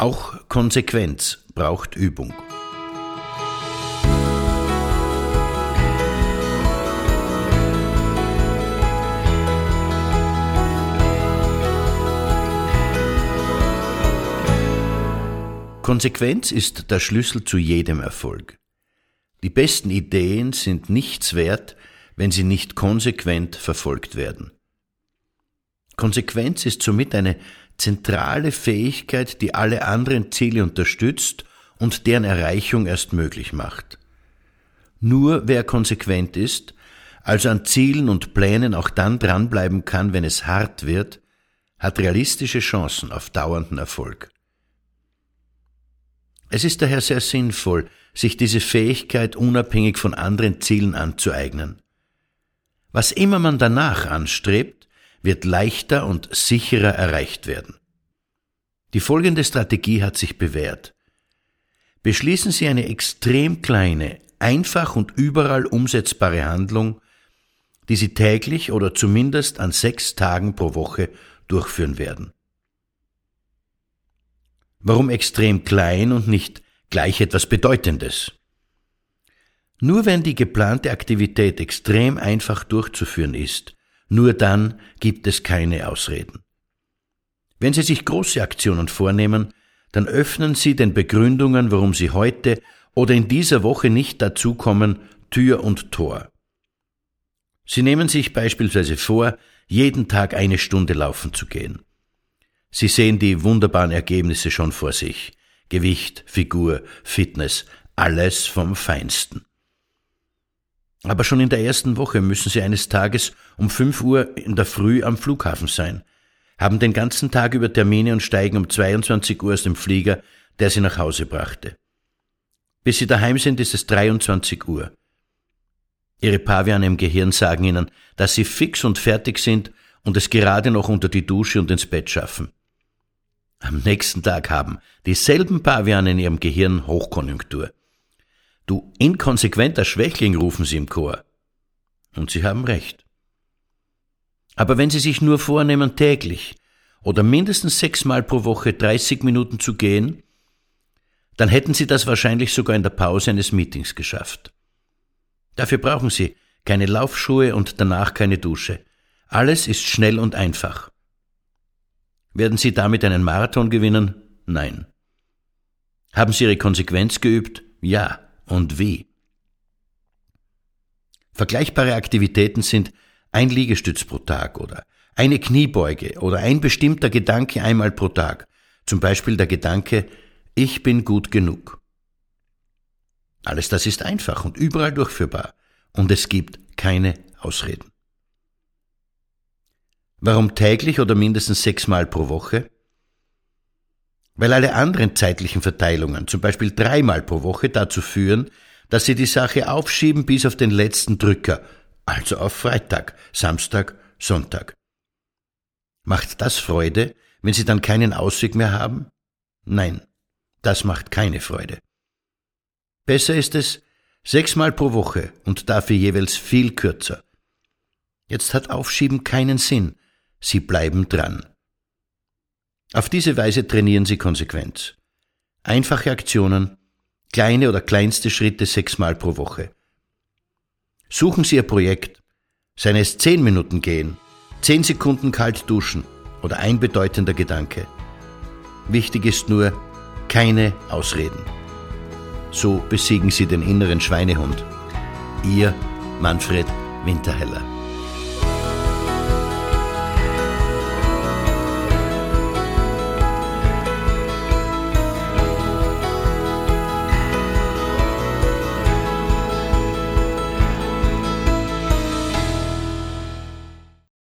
Auch Konsequenz braucht Übung. Konsequenz ist der Schlüssel zu jedem Erfolg. Die besten Ideen sind nichts wert, wenn sie nicht konsequent verfolgt werden. Konsequenz ist somit eine zentrale Fähigkeit, die alle anderen Ziele unterstützt und deren Erreichung erst möglich macht. Nur wer konsequent ist, also an Zielen und Plänen auch dann dranbleiben kann, wenn es hart wird, hat realistische Chancen auf dauernden Erfolg. Es ist daher sehr sinnvoll, sich diese Fähigkeit unabhängig von anderen Zielen anzueignen. Was immer man danach anstrebt, wird leichter und sicherer erreicht werden. Die folgende Strategie hat sich bewährt. Beschließen Sie eine extrem kleine, einfach und überall umsetzbare Handlung, die Sie täglich oder zumindest an sechs Tagen pro Woche durchführen werden. Warum extrem klein und nicht gleich etwas Bedeutendes? Nur wenn die geplante Aktivität extrem einfach durchzuführen ist, nur dann gibt es keine Ausreden. Wenn Sie sich große Aktionen vornehmen, dann öffnen Sie den Begründungen, warum Sie heute oder in dieser Woche nicht dazukommen, Tür und Tor. Sie nehmen sich beispielsweise vor, jeden Tag eine Stunde laufen zu gehen. Sie sehen die wunderbaren Ergebnisse schon vor sich. Gewicht, Figur, Fitness, alles vom Feinsten. Aber schon in der ersten Woche müssen Sie eines Tages um fünf Uhr in der Früh am Flughafen sein, haben den ganzen Tag über Termine und steigen um 22 Uhr aus dem Flieger, der Sie nach Hause brachte. Bis Sie daheim sind, ist es 23 Uhr. Ihre Paviane im Gehirn sagen Ihnen, dass Sie fix und fertig sind und es gerade noch unter die Dusche und ins Bett schaffen. Am nächsten Tag haben dieselben Paviane in ihrem Gehirn Hochkonjunktur. Du inkonsequenter Schwächling, rufen sie im Chor. Und sie haben recht. Aber wenn Sie sich nur vornehmen, täglich oder mindestens sechsmal pro Woche 30 Minuten zu gehen, dann hätten Sie das wahrscheinlich sogar in der Pause eines Meetings geschafft. Dafür brauchen Sie keine Laufschuhe und danach keine Dusche. Alles ist schnell und einfach. Werden Sie damit einen Marathon gewinnen? Nein. Haben Sie Ihre Konsequenz geübt? Ja. Und wie? Vergleichbare Aktivitäten sind ein Liegestütz pro Tag oder eine Kniebeuge oder ein bestimmter Gedanke einmal pro Tag. Zum Beispiel der Gedanke, ich bin gut genug. Alles das ist einfach und überall durchführbar und es gibt keine Ausreden. Warum täglich oder mindestens sechsmal pro Woche? Weil alle anderen zeitlichen Verteilungen, zum Beispiel dreimal pro Woche, dazu führen, dass Sie die Sache aufschieben bis auf den letzten Drücker, also auf Freitag, Samstag, Sonntag. Macht das Freude, wenn Sie dann keinen Ausweg mehr haben? Nein, das macht keine Freude. Besser ist es, sechsmal pro Woche und dafür jeweils viel kürzer. Jetzt hat Aufschieben keinen Sinn, Sie bleiben dran. Auf diese Weise trainieren Sie Konsequenz. Einfache Aktionen, kleine oder kleinste Schritte sechsmal pro Woche. Suchen Sie Ihr Projekt, seien es zehn Minuten gehen, zehn Sekunden kalt duschen oder ein bedeutender Gedanke. Wichtig ist nur, keine Ausreden. So besiegen Sie den inneren Schweinehund. Ihr Manfred Winterheller.